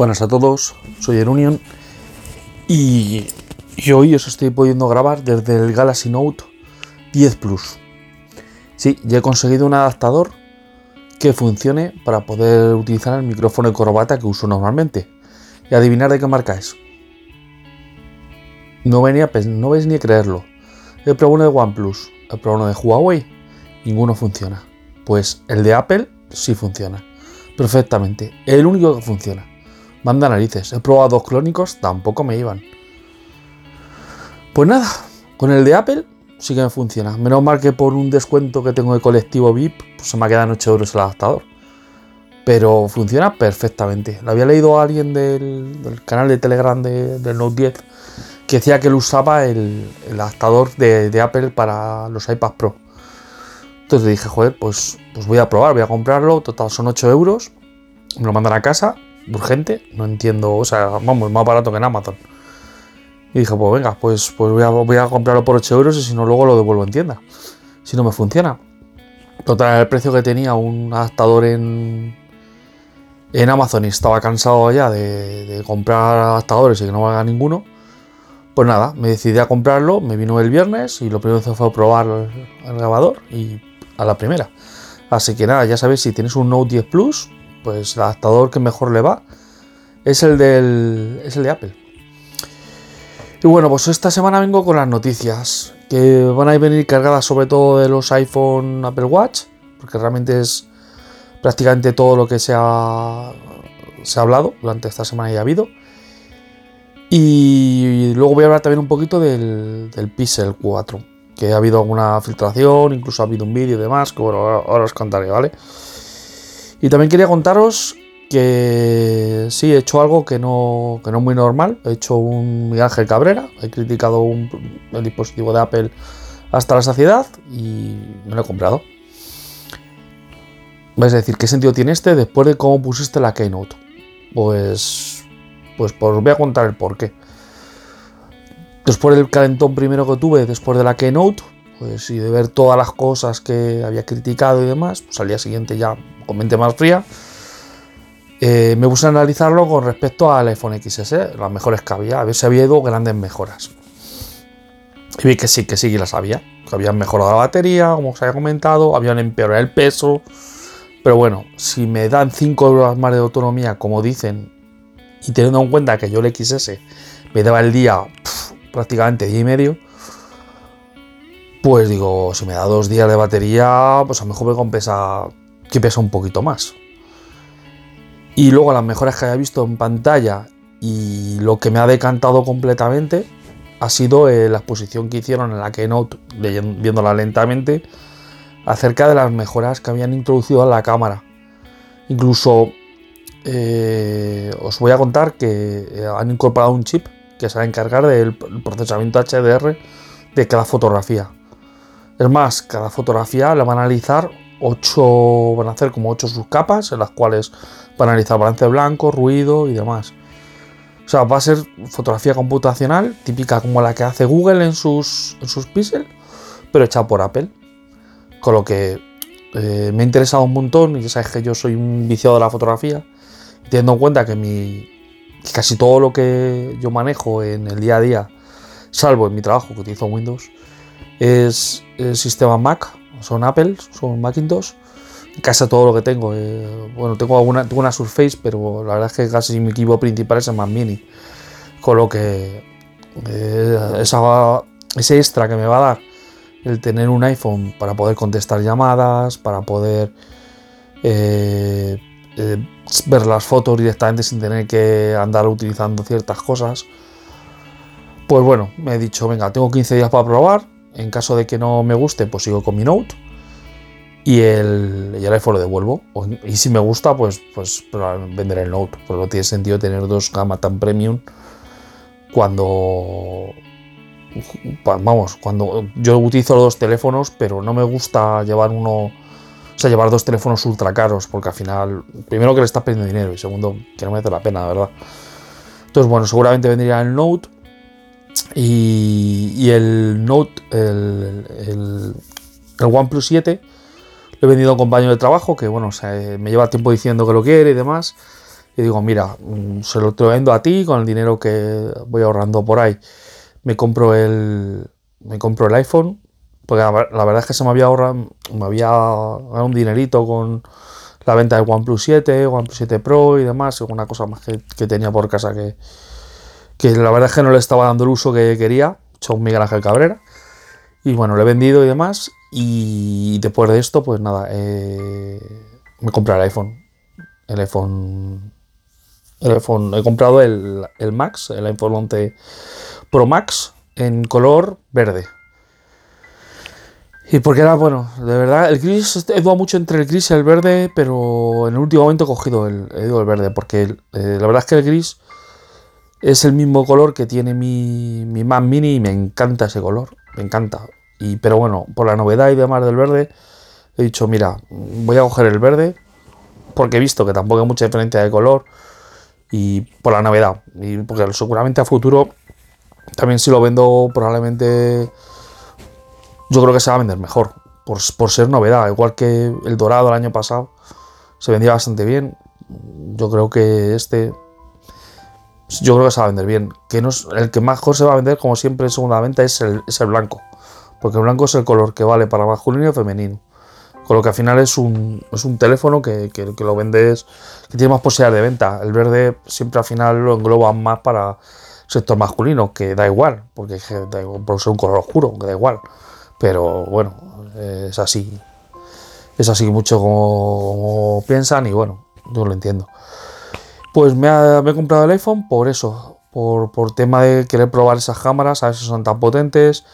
Buenas a todos, soy Erunion y, y, hoy os estoy pudiendo grabar desde el Galaxy Note 10 Plus. Sí, ya he conseguido un adaptador que funcione para poder utilizar el micrófono de corbata que uso normalmente. Y adivinar de qué marca es. No venía, no vais ni a creerlo. He probado uno de OnePlus, he probado uno de Huawei, ninguno funciona. Pues el de Apple sí funciona. Perfectamente. El único que funciona. Manda narices. He probado dos clónicos, tampoco me iban. Pues nada, con el de Apple sí que me funciona. Menos mal que por un descuento que tengo de colectivo VIP, pues se me quedan 8 euros el adaptador. Pero funciona perfectamente. Lo había leído alguien del, canal de Telegram del Note 10 que decía que él usaba el, adaptador de, Apple para los iPad Pro. Entonces dije, joder, pues, pues voy a probar, voy a comprarlo. Total, son 8 euros. Me lo mandan a casa urgente, no entiendo, o sea, vamos, más barato que en Amazon. Y dije, pues venga, pues, pues voy, a, comprarlo por 8 euros y si no, luego lo devuelvo en tienda. Si no me funciona. Total, el precio que tenía un adaptador en, en Amazon y estaba cansado ya de, comprar adaptadores y que no valga ninguno. Pues nada, me decidí a comprarlo, me vino el viernes y lo primero que hice fue probar el grabador y a la primera. Así que nada, ya sabéis, si tienes un Note 10 Plus, pues el adaptador que mejor le va es el, del, es el de Apple. Y bueno, pues esta semana vengo con las noticias que van a venir cargadas sobre todo de los iPhone Apple Watch, porque realmente es prácticamente todo lo que se ha, se ha hablado durante esta semana y ha habido. Y luego voy a hablar también un poquito del, Pixel 4, que ha habido alguna filtración, incluso ha habido un vídeo y demás, que bueno, ahora os contaré, ¿vale? Y también quería contaros que sí, he hecho algo que no, que no es muy normal. He hecho un Miguel Ángel Cabrera, he criticado un, el dispositivo de Apple hasta la saciedad y me lo he comprado. Vais a decir, ¿qué sentido tiene este después de cómo pusiste la Keynote? Pues, pues, pues os voy a contar el porqué. Después del calentón primero que tuve después de la Keynote, pues y de ver todas las cosas que había criticado y demás, pues al día siguiente ya con mente más fría, eh, me puse a analizarlo con respecto al iPhone XS, las mejores que había, a ver si había ido grandes mejoras. Y vi que sí, que sí que las había, habían mejorado la batería, como os había comentado, habían empeorado el peso, pero bueno, si me dan 5 horas más de autonomía, como dicen, y teniendo en cuenta que yo el XS me daba el día prácticamente día y medio, pues digo, si me da dos días de batería, pues a lo mejor me compensa que pesa un poquito más. Y luego las mejoras que haya visto en pantalla y lo que me ha decantado completamente ha sido eh, la exposición que hicieron en la Keynote, viéndola lentamente, acerca de las mejoras que habían introducido en la cámara. Incluso eh, os voy a contar que eh, han incorporado un chip que se va a encargar del procesamiento HDR de cada fotografía. Es más, cada fotografía la van a analizar 8, van a hacer como 8 subcapas en las cuales van a analizar balance blanco, ruido y demás. O sea, va a ser fotografía computacional, típica como la que hace Google en sus, sus Pixel, pero hecha por Apple. Con lo que eh, me ha interesado un montón, y ya sabes que yo soy un viciado de la fotografía, teniendo en cuenta que, mi, casi todo lo que yo manejo en el día a día, salvo en mi trabajo que utilizo Windows, es el sistema Mac, son Apple, son Macintosh. Casi todo lo que tengo. Eh, bueno, tengo tengo una Surface, pero la verdad es que casi mi equipo principal es el Mac Mini. Con lo que eh, esa, ese extra que me va a dar el tener un iPhone para poder contestar llamadas, para poder eh, ver las fotos directamente sin tener que andar utilizando ciertas cosas. Pues bueno, me he dicho, venga, tengo 15 días para probar. En caso de que no me guste, pues sigo con mi Note y el, y el iPhone lo devuelvo. Y si me gusta, pues, pues venderé el Note. Porque no tiene sentido tener dos gamas tan premium cuando. Vamos, cuando yo utilizo los dos teléfonos, pero no me gusta llevar uno. O sea, llevar dos teléfonos ultra caros, porque al final, primero que le estás perdiendo dinero y segundo, que no me hace la pena, verdad. Entonces, bueno, seguramente vendría el Note y, el Note, el, el, el OnePlus 7 lo he vendido a un compañero de trabajo que, bueno, me lleva tiempo diciendo que lo quiere y demás. y digo, mira, mm, se lo te lo vendo a ti con el dinero que voy ahorrando por ahí. Me compro el, me compro el iPhone, porque la, verdad es que se me había ahorrado, me había dado un dinerito con la venta del OnePlus 7, OnePlus 7 Pro y demás, una cosa más que, tenía por casa que, que la verdad es que no le estaba dando el uso que quería, un Miguel Ángel Cabrera. Y bueno, lo he vendido y demás. Y después de esto, pues nada, eh, me compré el iPhone. El iPhone. El iPhone. He comprado el, el Max, el iPhone 11 Pro Max en color verde. Y porque era, bueno, de verdad, el gris, he dudado mucho entre el gris y el verde, pero en el último momento he cogido el, el verde, porque eh, la verdad es que el gris es el mismo color que tiene mi, mi Mac Mini y me encanta ese color, me encanta. Y, pero bueno, por la novedad y demás del verde, he dicho, mira, voy a coger el verde, porque he visto que tampoco hay mucha diferencia de color, y por la novedad, y porque seguramente a futuro, también si lo vendo, probablemente yo creo que se va a vender mejor, por, por ser novedad, igual que el dorado el año pasado, se vendía bastante bien, yo creo que este yo creo que se va a vender bien. Que no el que mejor se va a vender, como siempre en segunda venta, es el, es el blanco porque el blanco es el color que vale para masculino y femenino. Con lo que al final es un, es un teléfono que, que, lo vendes, que tiene más posibilidades de venta. El verde siempre al final lo engloba más para sector masculino, que da igual, porque da igual, por ser un color oscuro, que da igual. Pero bueno, es así. Es así mucho como, piensan y bueno, yo lo entiendo. Pues me, he comprado el iPhone por eso, por, por tema de querer probar esas cámaras, a ver si son tan potentes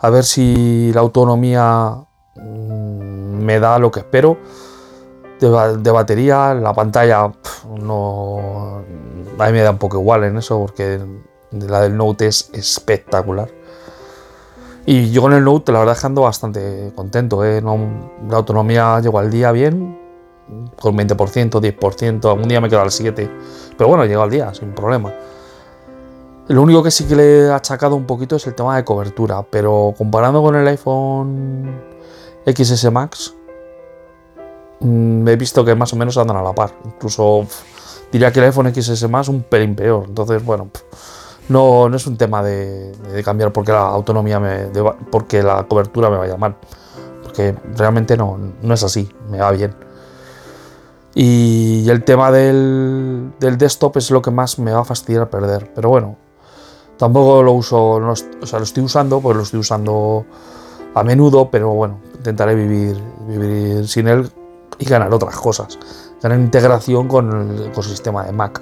a ver si la autonomía mm, me da lo que espero. De, batería, la pantalla no. A mí me da un poco igual en eso porque la del Note es espectacular. Y yo con el Note la verdad es que ando bastante contento. ¿eh? la autonomía llegó al día bien, con 20%, 10%, algún día me quedo al 7%. Pero bueno, llegó al día sin problema. Lo único que sí que le he achacado un poquito es el tema de cobertura, pero comparando con el iPhone XS Max, mm, he visto que más o menos andan a la par. Incluso diría que el iPhone XS Max un pelín peor. Entonces, bueno, no, no es un tema de, cambiar porque la autonomía me, porque la cobertura me vaya mal. Porque realmente no, no es así, me va bien. Y el tema del, desktop es lo que más me va a fastidiar perder. Pero bueno, Tampoco lo uso, o sea, lo estoy usando, pues lo estoy usando a menudo, pero bueno, intentaré vivir, vivir sin él y ganar otras cosas. Ganar integración con el ecosistema de Mac,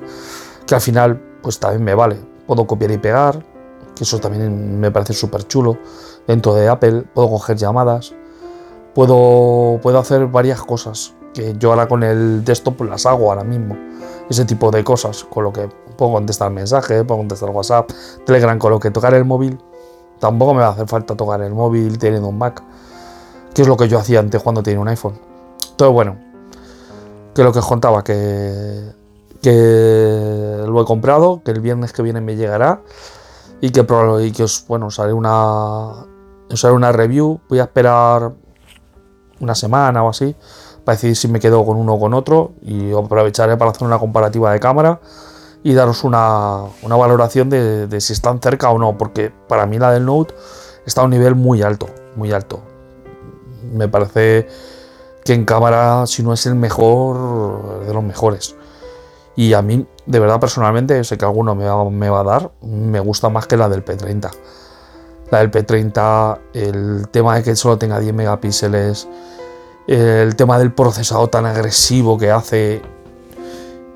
que al final pues también me vale. Puedo copiar y pegar, que eso también me parece súper chulo. Dentro de Apple puedo coger llamadas, puedo, puedo hacer varias cosas que yo ahora con el desktop las hago ahora mismo. Ese tipo de cosas, con lo que puedo contestar mensajes, puedo contestar WhatsApp, Telegram, con lo que tocar el móvil, tampoco me va a hacer falta tocar el móvil teniendo un Mac, que es lo que yo hacía antes cuando tenía un iPhone. Entonces, bueno, que lo que os contaba, que, que lo he comprado, que el viernes que viene me llegará y que, y que os, bueno, os haré una, os haré una review. Voy a esperar una semana o así para decidir si me quedo con uno o con otro y aprovecharé para hacer una comparativa de cámara y daros una, valoración de, si están cerca o no, porque para mí la del Note está a un nivel muy alto, muy alto. Me parece que en cámara, si no es el mejor, de los mejores. Y a mí, de verdad, personalmente, sé que alguno me va, me va a dar, me gusta más que la del P30. La del P30, el tema de que solo tenga 10 megapíxeles, el tema del procesado tan agresivo que hace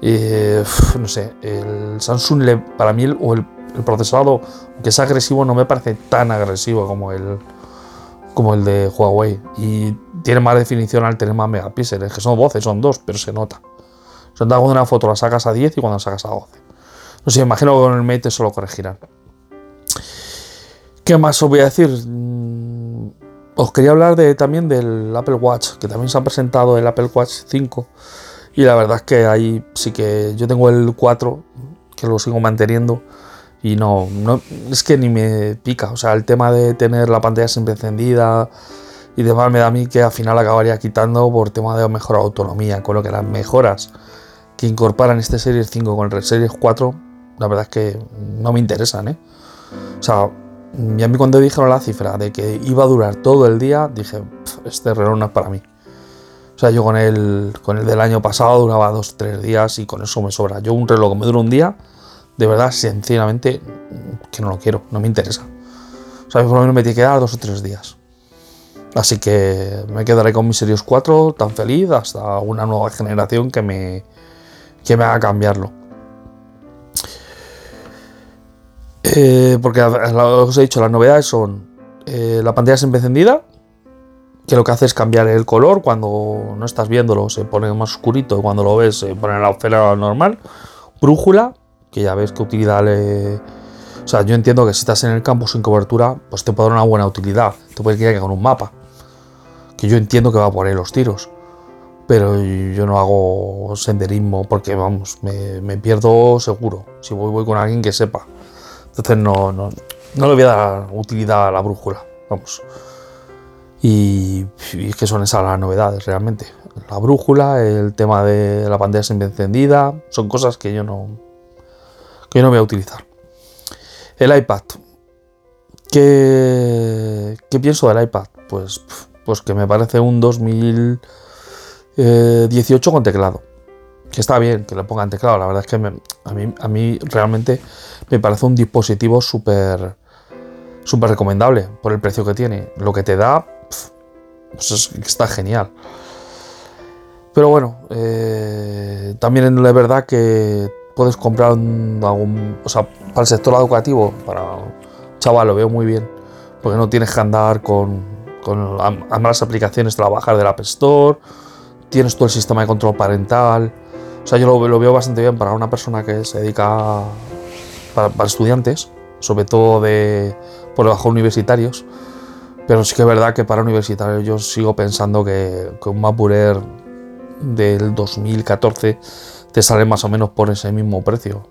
eh, no sé, el Samsung para mí el, o el, procesado, que es agresivo, no me parece tan agresivo como el, como el de Huawei. Y tiene más definición al tener más megapíxeles, que son 12, son 2, pero se nota. Nota cuando una foto la sacas a 10 y cuando la sacas a 12. No sé, imagino que con el Mate eso lo corregirán. ¿Qué más os voy a decir? Os quería hablar de, también del Apple Watch, que también se ha presentado el Apple Watch 5 y la verdad es que ahí sí que yo tengo el 4, que lo sigo manteniendo. Y no, no, es que ni me pica. O sea, el tema de tener la pantalla siempre encendida y demás me da a mí que al final acabaría quitando por tema de mejor autonomía. Con lo que las mejoras que incorporan este Series 5 con el Series 4, la verdad es que no me interesan, ¿eh? O sea, y a mí cuando dijeron la cifra de que iba a durar todo el día, dije, este reloj no es para mí. O sea, yo con el, con el del año pasado duraba dos, tres días y con eso me sobra. Yo un reloj que me dura un día, de verdad, sencillamente, que no lo quiero, no me interesa. O sea, por lo menos me tiene que dar dos o tres días. Así que me quedaré con mi Series 4 tan feliz hasta una nueva generación que me, que me haga cambiarlo. Eh, porque os he dicho, las novedades son eh, la pantalla siempre encendida, que lo que hace es cambiar el color cuando no estás viéndolo, se pone más oscurito y cuando lo ves se pone la esfera normal. Brújula, que ya ves qué utilidad le. O sea, yo entiendo que si estás en el campo sin cobertura, pues te puede dar una buena utilidad. Te puede ir con un mapa. Que yo entiendo que va por ahí los tiros. Pero yo no hago senderismo porque, vamos, me, me pierdo seguro. Si voy, voy con alguien que sepa. Entonces no, no, no le voy a dar utilidad a la brújula. Vamos. Y, es que son esas las novedades realmente. La brújula, el tema de la pantalla siempre encendida, son cosas que yo no, que yo no voy a utilizar. El iPad. ¿Qué, ¿Qué, pienso del iPad? Pues, pues que me parece un 2018 con teclado que está bien que le pongan teclado. La verdad es que a, mí, a mí realmente me parece un dispositivo súper súper recomendable por el precio que tiene. Lo que te da pues está genial. Pero bueno, eh, también es verdad que puedes comprar algún, o sea, para el sector educativo, para chaval, lo veo muy bien, porque no tienes que andar con, con las aplicaciones, trabajar del App Store, tienes todo el sistema de control parental, o sea, yo lo, veo bastante bien para una persona que se dedica para, estudiantes, sobre todo de por debajo universitarios. Pero sí que es verdad que para universitarios yo sigo pensando que, un Mapurer del 2014 te sale más o menos por ese mismo precio.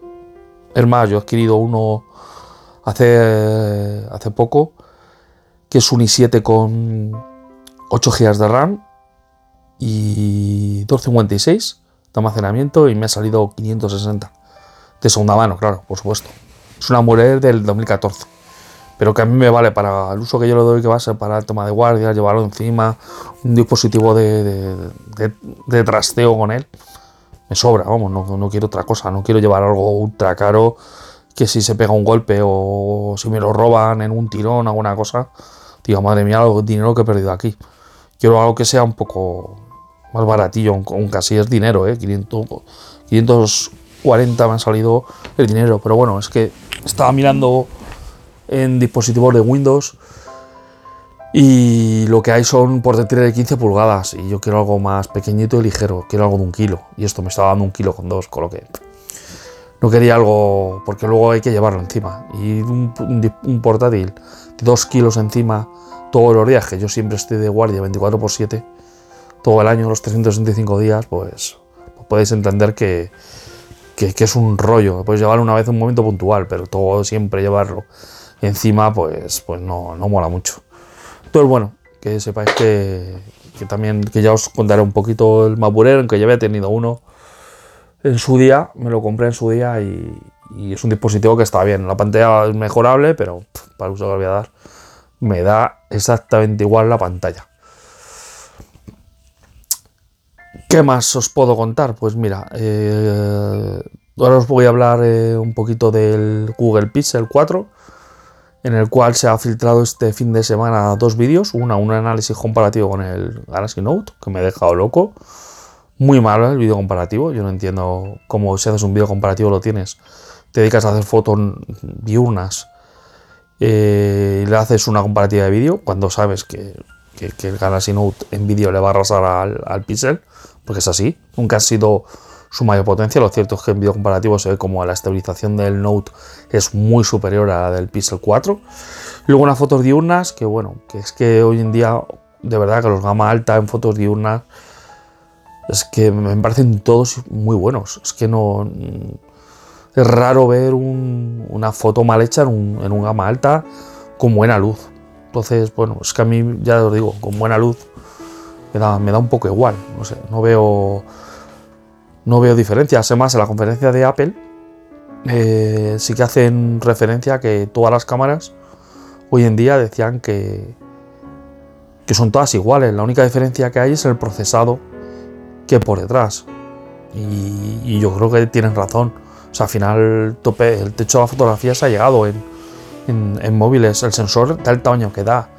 Es más, yo he adquirido uno hace, hace poco, que es un i7 con 8 GB de RAM y 256 de almacenamiento y me ha salido 560. De segunda mano, claro, por supuesto. Es una mujer del 2014. Pero que a mí me vale para el uso que yo le doy, que va a ser para el toma de guardia, llevarlo encima, un dispositivo de, trasteo con él. Me sobra, vamos, no, quiero otra cosa, no quiero llevar algo ultra caro que si se pega un golpe o si me lo roban en un tirón, alguna cosa, digo, madre mía, el dinero que he perdido aquí. Quiero algo que sea un poco más baratillo, aunque casi es dinero, ¿eh? 500, 540 me ha salido el dinero, pero bueno, es que estaba mirando en dispositivos de Windows y lo que hay son portátiles de 15 pulgadas y yo quiero algo más pequeñito y ligero, quiero algo de un kilo y esto me estaba dando un kilo con dos, con lo que no quería algo porque luego hay que llevarlo encima y un, portátil de 2 kilos encima todos los días que yo siempre estoy de guardia 24 x 7 todo el año, los 365 días, pues, pues podéis entender que, es un rollo. Puedes llevarlo una vez un momento puntual, pero todo siempre llevarlo encima, pues, pues no, no mola mucho. Entonces, bueno, que sepáis que, también, que ya os contaré un poquito el Mapurero, aunque ya había tenido uno en su día, me lo compré en su día y, es un dispositivo que está bien. La pantalla es mejorable, pero para el uso que voy a dar, me da exactamente igual la pantalla. ¿Qué más os puedo contar? Pues mira, eh, ahora os voy a hablar eh, un poquito del Google Pixel 4, en el cual se ha filtrado este fin de semana dos vídeos. Una, un análisis comparativo con el Galaxy Note, que me ha dejado loco. Muy malo el vídeo comparativo. Yo no entiendo cómo si haces un vídeo comparativo lo tienes. Te dedicas a hacer fotos diurnas eh, y le haces una comparativa de vídeo cuando sabes que, el Galaxy Note en vídeo le va a arrasar al Pixel porque es así, nunca ha sido su mayor potencia. Lo cierto es que en vídeo comparativo se ve como la estabilización del Note es muy superior a la del Pixel 4. Luego unas fotos diurnas, que bueno, que es que hoy en día, de verdad, que los gama alta en fotos diurnas, es que me parecen todos muy buenos. Es que no. Es raro ver una foto mal hecha en un, en un gama alta con buena luz. Entonces, bueno, es que a mí, ya os digo, con buena luz me da, un poco igual, no sé, no veo... No veo diferencias. Además, en la conferencia de Apple eh, sí que hacen referencia a que todas las cámaras hoy en día decían que, que son todas iguales. La única diferencia que hay es el procesado que por detrás. Y, yo creo que tienen razón. O sea, al final tope, el techo de la fotografía se ha llegado en, en, móviles. El sensor da el tamaño que da.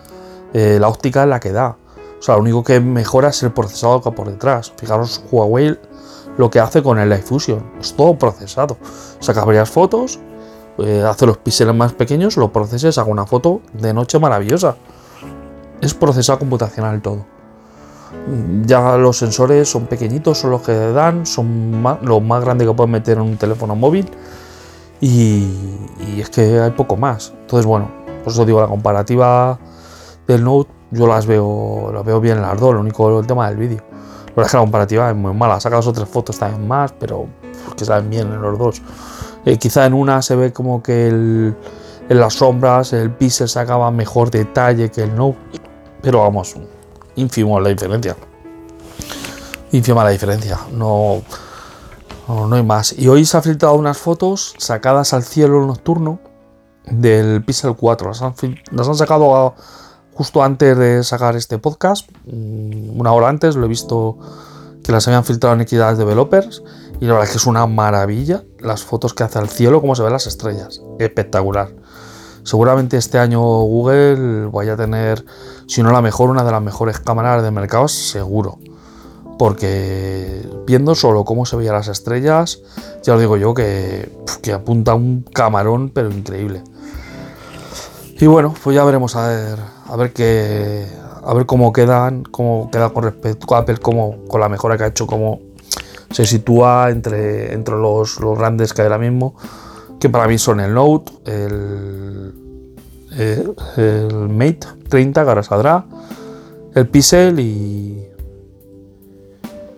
Eh, la óptica es la que da. O sea, lo único que mejora es el procesado que por detrás. Fijaros, Huawei lo que hace con el Light Fusion. Es todo procesado. Saca varias fotos, eh, hace los píxeles más pequeños, lo proceses, haga una foto de noche maravillosa. Es procesado computacional todo. Ya los sensores son pequeñitos, son los que dan, son lo más grande que pueden meter en un teléfono móvil. Y, es que hay poco más. Entonces, bueno, por eso digo, la comparativa del Note, yo las veo, las veo bien las dos, lo único el tema del vídeo. La es que la comparativa es muy mala, saca dos o fotos también más, pero que saben bien en los dos. Eh, quizá en una se ve como que en las sombras el pixel sacaba mejor detalle que el Note, pero vamos, ínfimo la diferencia. Ínfima la diferencia, no, no, hay más. Y hoy se han filtrado unas fotos sacadas al cielo nocturno del Pixel 4. Las han, las han sacado justo antes de sacar este podcast, mm, una hora antes, lo he visto que las habían filtrado en Equidad Developers y la verdad es que es una maravilla las fotos que hace al cielo, cómo se ven las estrellas. Espectacular. Seguramente este año Google vaya a tener, si no la mejor, una de las mejores cámaras de mercado, seguro. Porque viendo solo cómo se veían las estrellas, ya lo digo yo, que, que apunta un camarón, pero increíble. Y bueno, pues ya veremos a ver, a ver qué, a ver cómo quedan, cómo queda con respecto a Apple, cómo, con la mejora que ha hecho, cómo se sitúa entre, entre los, los grandes que hay ahora mismo que para mí son el Note, el, el, Mate 30 que ahora saldrá, el Pixel y,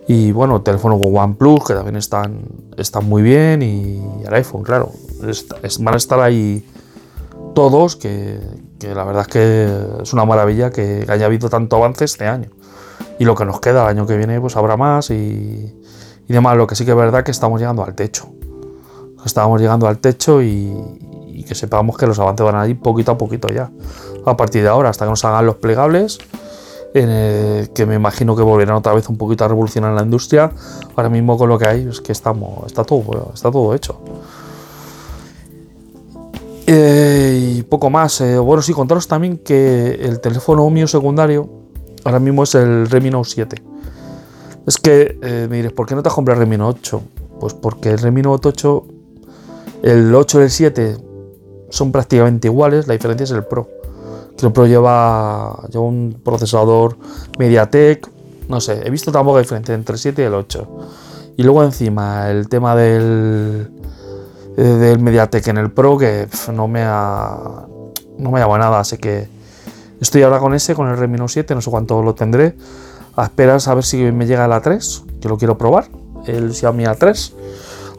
y bueno, el teléfono OnePlus que también están, están muy bien y el iPhone, claro, van a estar ahí todos que, la verdad es que es una maravilla que haya habido tanto avance este año. Y lo que nos queda el año que viene pues habrá más y, y demás. Lo que sí que es verdad que estamos llegando al techo estábamos llegando al techo y, que sepamos que los avances van a ir poquito a poquito ya. A partir de ahora, hasta que nos hagan los plegables, que me imagino que volverán otra vez un poquito a revolucionar la industria. Ahora mismo con lo que hay es que estamos, está todo, está todo hecho. Poco más. Eh, bueno, sí, contaros también que el teléfono mío secundario ahora mismo es el Redmi Note 7. Es que eh, me diréis, ¿por qué no te has comprado el Redmi Note 8? Pues porque el Redmi Note 8 el 8 y el 7 son prácticamente iguales, la diferencia es el Pro. Que el Pro lleva, lleva un procesador MediaTek, no sé, he visto tampoco diferencia entre el 7 y el 8. Y luego encima el tema del, del MediaTek en el Pro que no me ha no me llama nada, así que estoy ahora con ese, con el Redmi Note 7, no sé cuánto lo tendré. A esperar a ver si me llega el A3, que lo quiero probar, el Xiaomi A3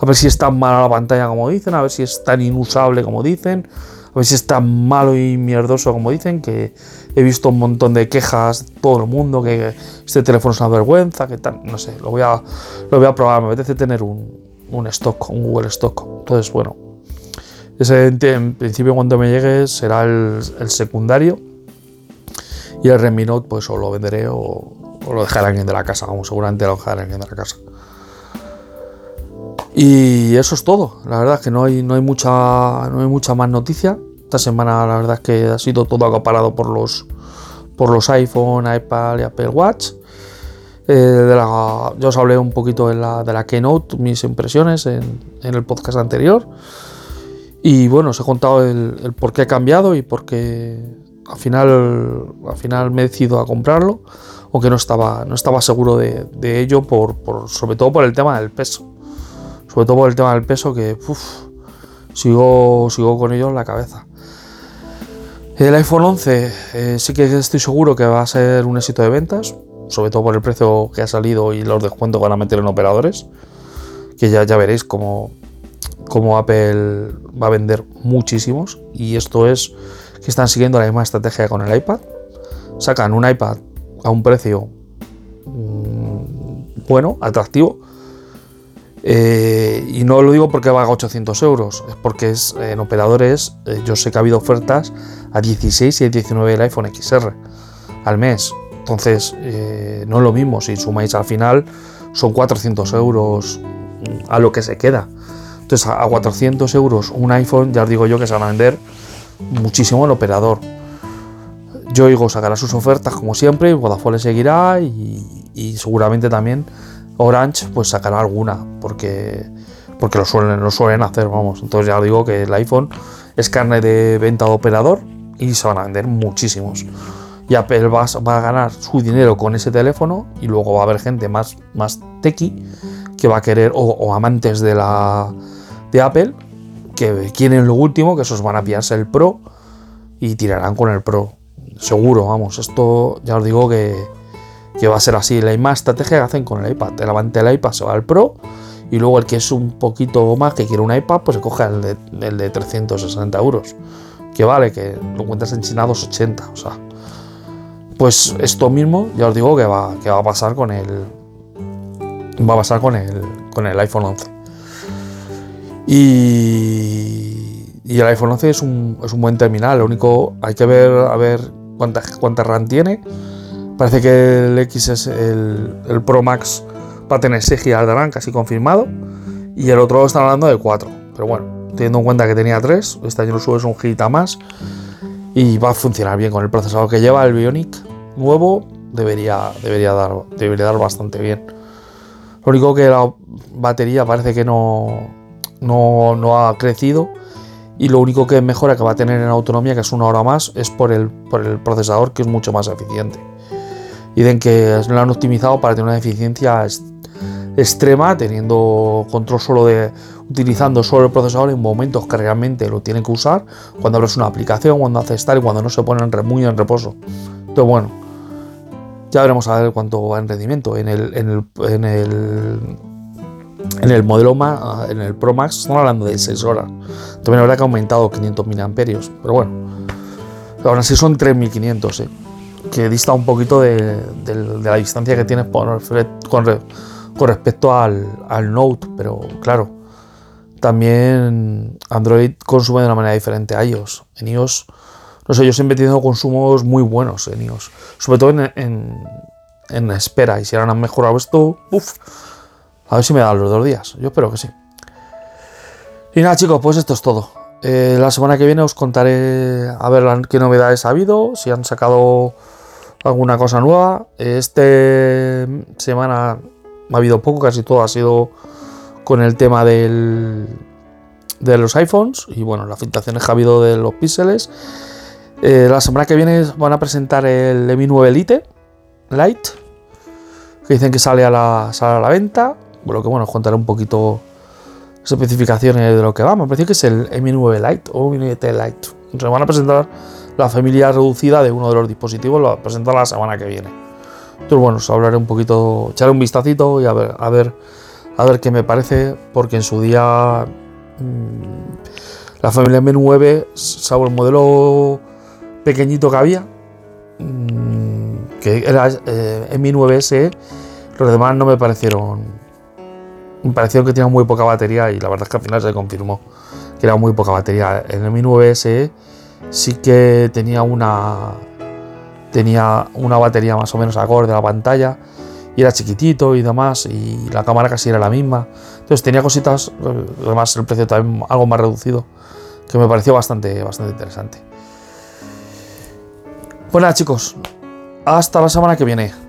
a ver si es tan mala la pantalla como dicen, a ver si es tan inusable como dicen, a ver si es tan malo y mierdoso como dicen, que he visto un montón de quejas de todo el mundo, que este teléfono es una vergüenza, que tal, no sé, lo voy a, lo voy a probar, me apetece tener un, un stock, un Google Stock. Entonces, bueno, ese en principio cuando me llegue será el, secundario y el Redmi Note pues o lo venderé o, lo dejaré alguien de la casa, como seguramente lo dejaré alguien de la casa. Y eso es todo. La verdad es que no hay, no hay, mucha, no hay mucha más noticia. Esta semana la verdad es que ha sido todo acaparado por los, por los iPhone, iPad y Apple Watch. Eh, yo os hablé un poquito de la, Keynote, mis impresiones en, el podcast anterior. Y bueno, os he contado el, por qué he cambiado y por qué al final, al final me he decidido a comprarlo, aunque no estaba, no estaba seguro de, ello, por, sobre todo por el tema del peso sobre todo por el tema del peso que sigo, sigo con ello en la cabeza. El iPhone 11 eh, sí que estoy seguro que va a ser un éxito de ventas, sobre todo por el precio que ha salido y los descuentos que van a meter en operadores, que ya, ya veréis cómo, cómo Apple va a vender muchísimos y esto es que están siguiendo la misma estrategia con el iPad. Sacan un iPad a un precio mm, bueno, atractivo, Eh, y no lo digo porque valga 800 euros, es porque es, en operadores eh, yo sé que ha habido ofertas a 16 y a 19 el iPhone XR al mes. Entonces, eh, no es lo mismo, si sumáis al final son 400 euros a lo que se queda. Entonces, a 400 euros un iPhone, ya os digo yo que se van a vender muchísimo el operador. Yo digo, sacará sus ofertas como siempre, Vodafone le seguirá y, seguramente también Orange pues sacará alguna, porque, porque lo, suelen, lo suelen hacer, vamos. Entonces ya os digo que el iPhone es carne de venta de operador y se van a vender muchísimos. Y Apple va, a ganar su dinero con ese teléfono y luego va a haber gente más, más tequi que va a querer, o, amantes de la de Apple, que quieren lo último, que esos van a pillarse el Pro y tirarán con el Pro seguro, vamos, esto ya os digo que, va a ser así. La misma estrategia que hacen con el iPad. El avante del iPad se va al Pro y luego el que es un poquito más que quiere un iPad, pues se coge el de, el de 360 euros. Que vale, que lo encuentras en China 280, o sea. Pues esto mismo, ya os digo que va, que va a pasar con el. Va a pasar con el, con el iPhone 11. Y, el iPhone 11 es un, es un buen terminal. Lo único, hay que ver a ver cuánta, cuánta RAM tiene. Parece que el X es el, Pro Max va a tener 6 GB de RAM casi confirmado. Y el otro está hablando de 4. Pero bueno, teniendo en cuenta que tenía 3, este año lo subes un gigita más. Y va a funcionar bien con el procesador que lleva, el Bionic nuevo, debería, debería, dar, debería dar bastante bien. Lo único que la batería parece que no, no, no ha crecido y lo único que mejora que va a tener en autonomía, que es una hora más, es por el, por el procesador que es mucho más eficiente. Dicen que lo han optimizado para tener una eficiencia extrema, teniendo control solo de utilizando solo el procesador en momentos que realmente lo tienen que usar, cuando abres una aplicación, cuando haces tal y cuando no se pone muy en reposo. Entonces, bueno, ya veremos a ver cuánto va en rendimiento. En el, en el, en el en el modelo más, en el Pro Max, estamos hablando de 6 horas. También habrá que ha aumentado 500 mAh, pero bueno. Ahora sí son 3500, ¿eh? que dista un poquito de, la distancia que tienes con, respecto al, Note, pero claro, también Android consume de una manera diferente a iOS. En iOS, no sé, yo siempre he tenido consumos muy buenos en iOS, sobre todo en, espera, y si ahora han mejorado esto, uff a ver si me dan los dos días. Yo espero que sí. Y nada, chicos, pues esto es todo. Eh, la semana que viene os contaré a ver qué novedades ha habido, si han sacado alguna cosa nueva. Este semana ha habido poco, casi todo ha sido con el tema del, de los iPhones y bueno, las filtraciones que ha habido de los píxeles. Eh, la semana que viene van a presentar el Mi 9 Lite Lite, que dicen que sale a la, sale a la venta. Por lo que bueno, os contaré un poquito las especificaciones de lo que va. Me parece que es el Mi9 Lite o Mi 9 Lite. Se van a presentar la familia reducida de uno de los dispositivos, lo presentar la semana que viene. Entonces bueno, os hablaré un poquito, echaré un vistacito y a ver, a ver, a ver qué me parece, porque en su día mmm, la familia Mi9, salvo el modelo pequeñito que había, mmm, que era eh, Mi9S, los demás no me parecieron me pareció que tenía muy poca batería y la verdad es que al final se confirmó que era muy poca batería. En el Mi 9 SE sí que tenía una tenía una batería más o menos acorde a la pantalla y era chiquitito y demás y la cámara casi era la misma. Entonces tenía cositas, además el precio también algo más reducido que me pareció bastante bastante interesante. Pues nada, chicos, hasta la semana que viene.